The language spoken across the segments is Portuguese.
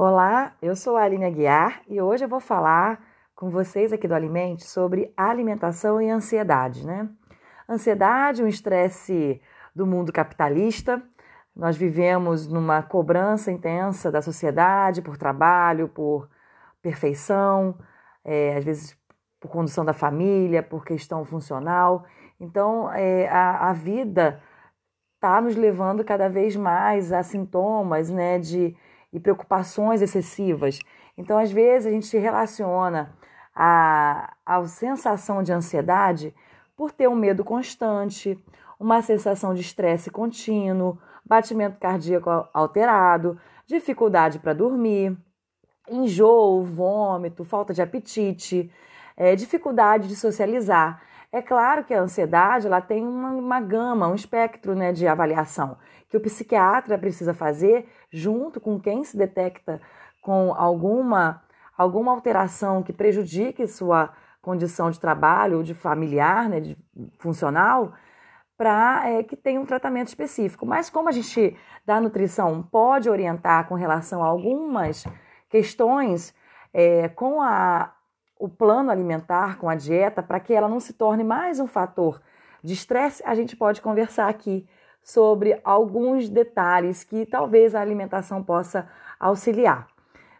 Olá, eu sou a Aline Aguiar e hoje eu vou falar com vocês aqui do Alimente sobre alimentação e ansiedade, né? Ansiedade, um estresse do mundo capitalista. Nós vivemos numa cobrança intensa da sociedade por trabalho, por perfeição, é, às vezes por condução da família, por questão funcional. Então, é, a, a vida está nos levando cada vez mais a sintomas né, de e preocupações excessivas. Então, às vezes, a gente relaciona a, a sensação de ansiedade por ter um medo constante, uma sensação de estresse contínuo, batimento cardíaco alterado, dificuldade para dormir, enjoo, vômito, falta de apetite, é, dificuldade de socializar. É claro que a ansiedade ela tem uma, uma gama, um espectro né, de avaliação que o psiquiatra precisa fazer junto com quem se detecta com alguma, alguma alteração que prejudique sua condição de trabalho ou de familiar, né, de funcional, para é, que tenha um tratamento específico. Mas como a gente da nutrição pode orientar com relação a algumas questões é, com a, o plano alimentar, com a dieta, para que ela não se torne mais um fator de estresse, a gente pode conversar aqui sobre alguns detalhes que talvez a alimentação possa auxiliar.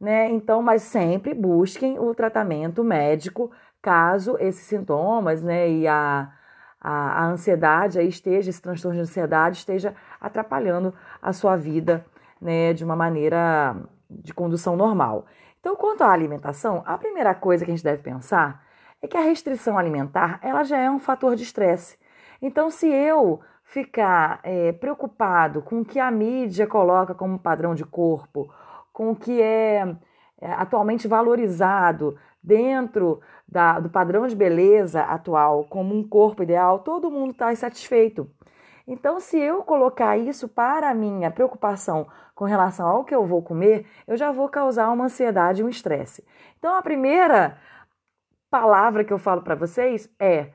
Né? Então, mas sempre busquem o tratamento médico caso esses sintomas né, e a, a, a ansiedade aí esteja, esse transtorno de ansiedade esteja atrapalhando a sua vida né, de uma maneira de condução normal. Então, quanto à alimentação, a primeira coisa que a gente deve pensar é que a restrição alimentar ela já é um fator de estresse. Então, se eu ficar é, preocupado com o que a mídia coloca como padrão de corpo, com o que é, é atualmente valorizado dentro da, do padrão de beleza atual como um corpo ideal, todo mundo está insatisfeito. Então, se eu colocar isso para a minha preocupação com relação ao que eu vou comer, eu já vou causar uma ansiedade e um estresse. Então, a primeira palavra que eu falo para vocês é: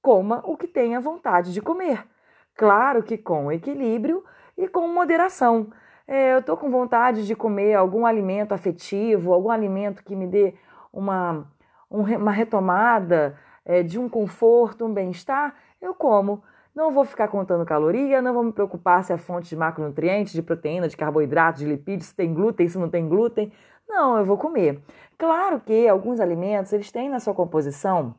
coma o que tenha vontade de comer. Claro que com equilíbrio e com moderação. É, eu estou com vontade de comer algum alimento afetivo, algum alimento que me dê uma, uma retomada é, de um conforto, um bem-estar, eu como. Não vou ficar contando caloria, não vou me preocupar se é fonte de macronutrientes, de proteína, de carboidrato, de lipídios, se tem glúten, se não tem glúten. Não, eu vou comer. Claro que alguns alimentos, eles têm na sua composição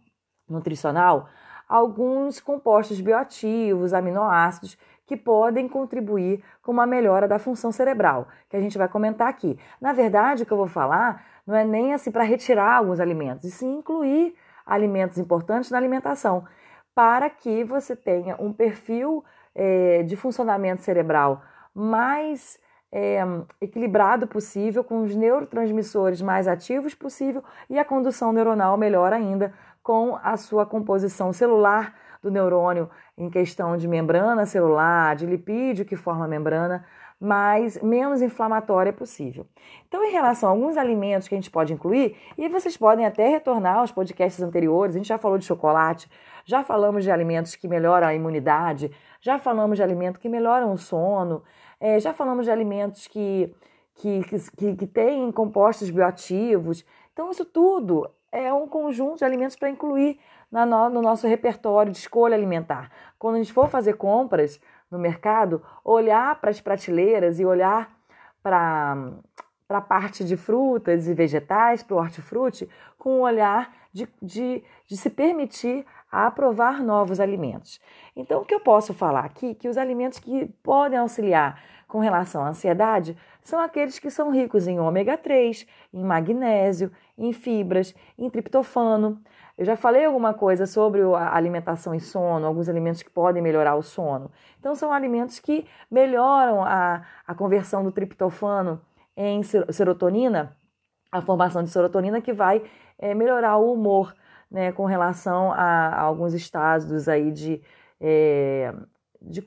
nutricional alguns compostos bioativos, aminoácidos, que podem contribuir com uma melhora da função cerebral, que a gente vai comentar aqui. Na verdade, o que eu vou falar não é nem assim para retirar alguns alimentos, e sim incluir alimentos importantes na alimentação para que você tenha um perfil é, de funcionamento cerebral mais é, equilibrado possível, com os neurotransmissores mais ativos possível e a condução neuronal melhor ainda com a sua composição celular do neurônio em questão de membrana celular, de lipídio que forma a membrana, mais menos inflamatória possível. Então, em relação a alguns alimentos que a gente pode incluir, e vocês podem até retornar aos podcasts anteriores, a gente já falou de chocolate, já falamos de alimentos que melhoram a imunidade, já falamos de alimentos que melhoram o sono, é, já falamos de alimentos que, que, que, que têm compostos bioativos. Então, isso tudo é um conjunto de alimentos para incluir no nosso repertório de escolha alimentar. Quando a gente for fazer compras, no mercado, olhar para as prateleiras e olhar para para a parte de frutas e vegetais, para o hortifruti, com um olhar de, de, de se permitir a aprovar novos alimentos. Então, o que eu posso falar aqui? Que os alimentos que podem auxiliar com relação à ansiedade são aqueles que são ricos em ômega 3, em magnésio, em fibras, em triptofano. Eu já falei alguma coisa sobre a alimentação e sono, alguns alimentos que podem melhorar o sono. Então, são alimentos que melhoram a, a conversão do triptofano em serotonina, a formação de serotonina que vai é, melhorar o humor, né, com relação a, a alguns estados aí de, é, de,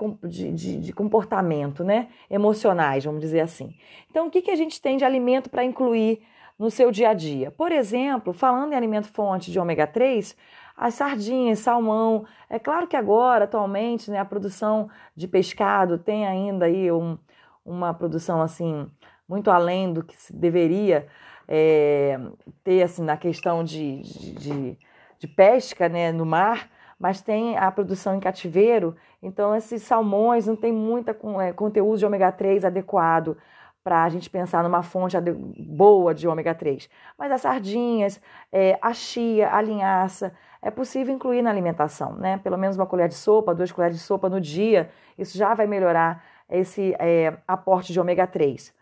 de, de, comportamento, né, emocionais, vamos dizer assim. Então, o que, que a gente tem de alimento para incluir no seu dia a dia. Por exemplo, falando em alimento fonte de ômega 3, as sardinhas, salmão. É claro que agora, atualmente, né, a produção de pescado tem ainda aí um, uma produção assim muito além do que se deveria é, ter assim, na questão de, de, de pesca né, no mar, mas tem a produção em cativeiro, então esses salmões não tem muita é, conteúdo de ômega 3 adequado para a gente pensar numa fonte boa de ômega 3. Mas as sardinhas, é, a chia, a linhaça, é possível incluir na alimentação, né? Pelo menos uma colher de sopa, duas colheres de sopa no dia, isso já vai melhorar esse é, aporte de ômega 3.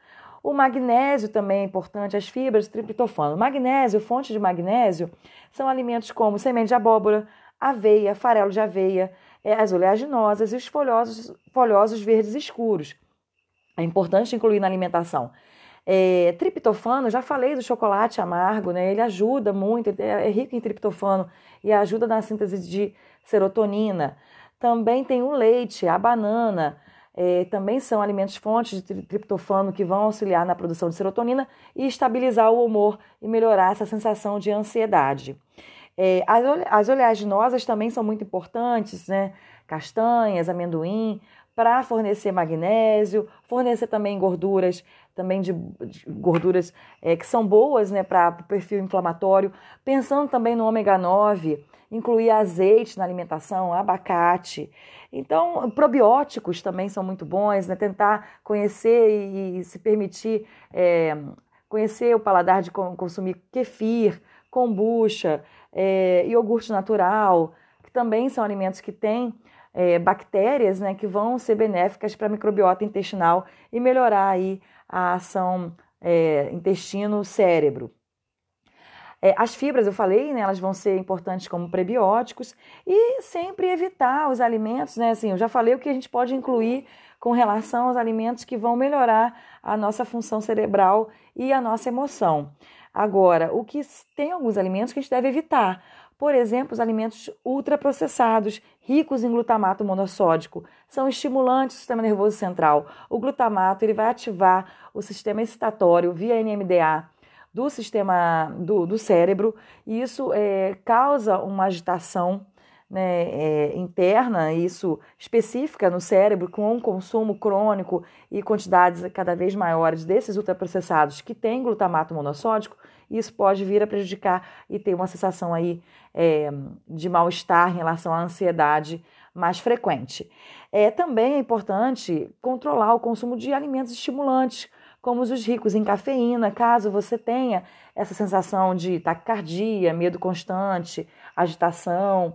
O magnésio também é importante, as fibras, triptofano. Magnésio, fonte de magnésio, são alimentos como semente de abóbora, aveia, farelo de aveia, é, as oleaginosas e os folhosos, folhosos verdes escuros. É importante incluir na alimentação. É, triptofano, já falei do chocolate amargo, né? Ele ajuda muito, é rico em triptofano e ajuda na síntese de serotonina. Também tem o leite, a banana, é, também são alimentos fontes de triptofano que vão auxiliar na produção de serotonina e estabilizar o humor e melhorar essa sensação de ansiedade. É, as, as oleaginosas também são muito importantes, né? Castanhas, amendoim, para fornecer magnésio, fornecer também gorduras, também de, de gorduras é, que são boas né, para o perfil inflamatório. Pensando também no ômega 9, incluir azeite na alimentação, abacate. Então, probióticos também são muito bons, né? Tentar conhecer e, e se permitir é, conhecer o paladar de consumir kefir, kombucha, é, iogurte natural, que também são alimentos que têm é, bactérias né, que vão ser benéficas para a microbiota intestinal e melhorar aí a ação é, intestino-cérebro. É, as fibras, eu falei, né, elas vão ser importantes como prebióticos e sempre evitar os alimentos, né? Assim, eu já falei o que a gente pode incluir com relação aos alimentos que vão melhorar a nossa função cerebral e a nossa emoção. Agora, o que tem alguns alimentos que a gente deve evitar. Por exemplo, os alimentos ultraprocessados, ricos em glutamato monossódico, são estimulantes do sistema nervoso central. O glutamato ele vai ativar o sistema excitatório via NMDA do sistema do, do cérebro, e isso é, causa uma agitação né, é, interna, isso específica no cérebro, com um consumo crônico e quantidades cada vez maiores desses ultraprocessados que têm glutamato monossódico, isso pode vir a prejudicar e ter uma sensação aí é, de mal-estar em relação à ansiedade mais frequente. É também é importante controlar o consumo de alimentos estimulantes, como os ricos em cafeína, caso você tenha essa sensação de taquicardia, medo constante, agitação,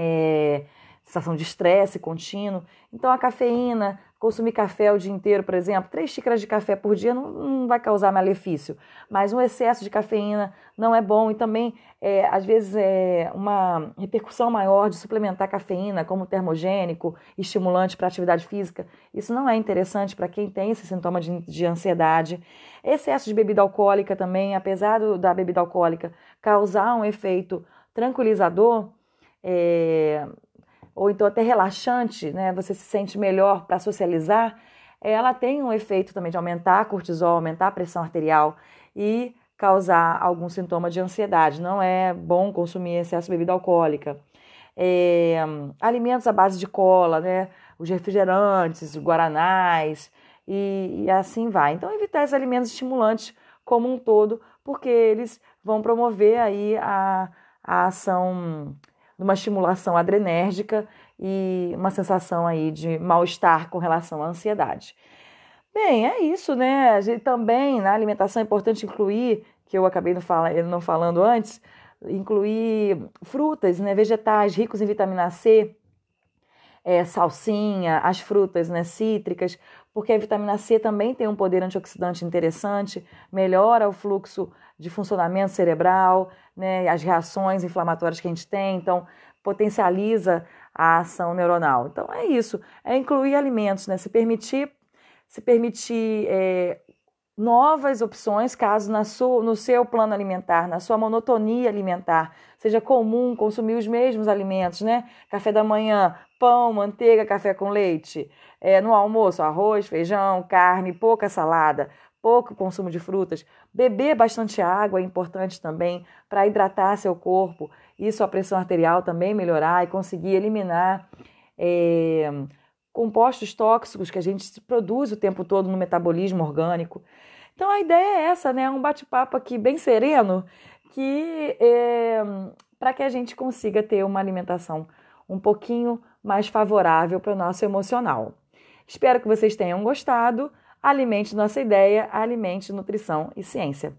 é, sensação de estresse contínuo. Então, a cafeína, consumir café o dia inteiro, por exemplo, três xícaras de café por dia não, não vai causar malefício, mas um excesso de cafeína não é bom e também, é, às vezes, é uma repercussão maior de suplementar cafeína como termogênico, estimulante para atividade física. Isso não é interessante para quem tem esse sintoma de, de, ansiedade. Excesso de bebida alcoólica também, apesar do, da bebida alcoólica causar um efeito tranquilizador, é, ou então até relaxante, né? Você se sente melhor para socializar, ela tem um efeito também de aumentar a cortisol, aumentar a pressão arterial e causar algum sintoma de ansiedade. Não é bom consumir excesso de bebida alcoólica. É, alimentos à base de cola, né? Os refrigerantes, os guaranás e, e assim vai. Então, evitar esses alimentos estimulantes como um todo, porque eles vão promover aí a, a ação numa estimulação adrenérgica e uma sensação aí de mal-estar com relação à ansiedade. Bem, é isso, né? A gente também na alimentação é importante incluir, que eu acabei não, não falando antes, incluir frutas, né, vegetais ricos em vitamina C, é, salsinha, as frutas né, cítricas, porque a vitamina C também tem um poder antioxidante interessante, melhora o fluxo de funcionamento cerebral, né, as reações inflamatórias que a gente tem, então potencializa a ação neuronal. Então é isso, é incluir alimentos, né, se permitir, se permitir é, novas opções, caso na sua, no seu plano alimentar, na sua monotonia alimentar, seja comum consumir os mesmos alimentos, né? Café da manhã, pão, manteiga, café com leite. É, no almoço, arroz, feijão, carne, pouca salada pouco consumo de frutas, beber bastante água é importante também para hidratar seu corpo e sua pressão arterial também melhorar e conseguir eliminar é, compostos tóxicos que a gente produz o tempo todo no metabolismo orgânico. Então a ideia é essa, né? Um bate-papo aqui bem sereno, que é, para que a gente consiga ter uma alimentação um pouquinho mais favorável para o nosso emocional. Espero que vocês tenham gostado. Alimente nossa ideia, alimente nutrição e ciência.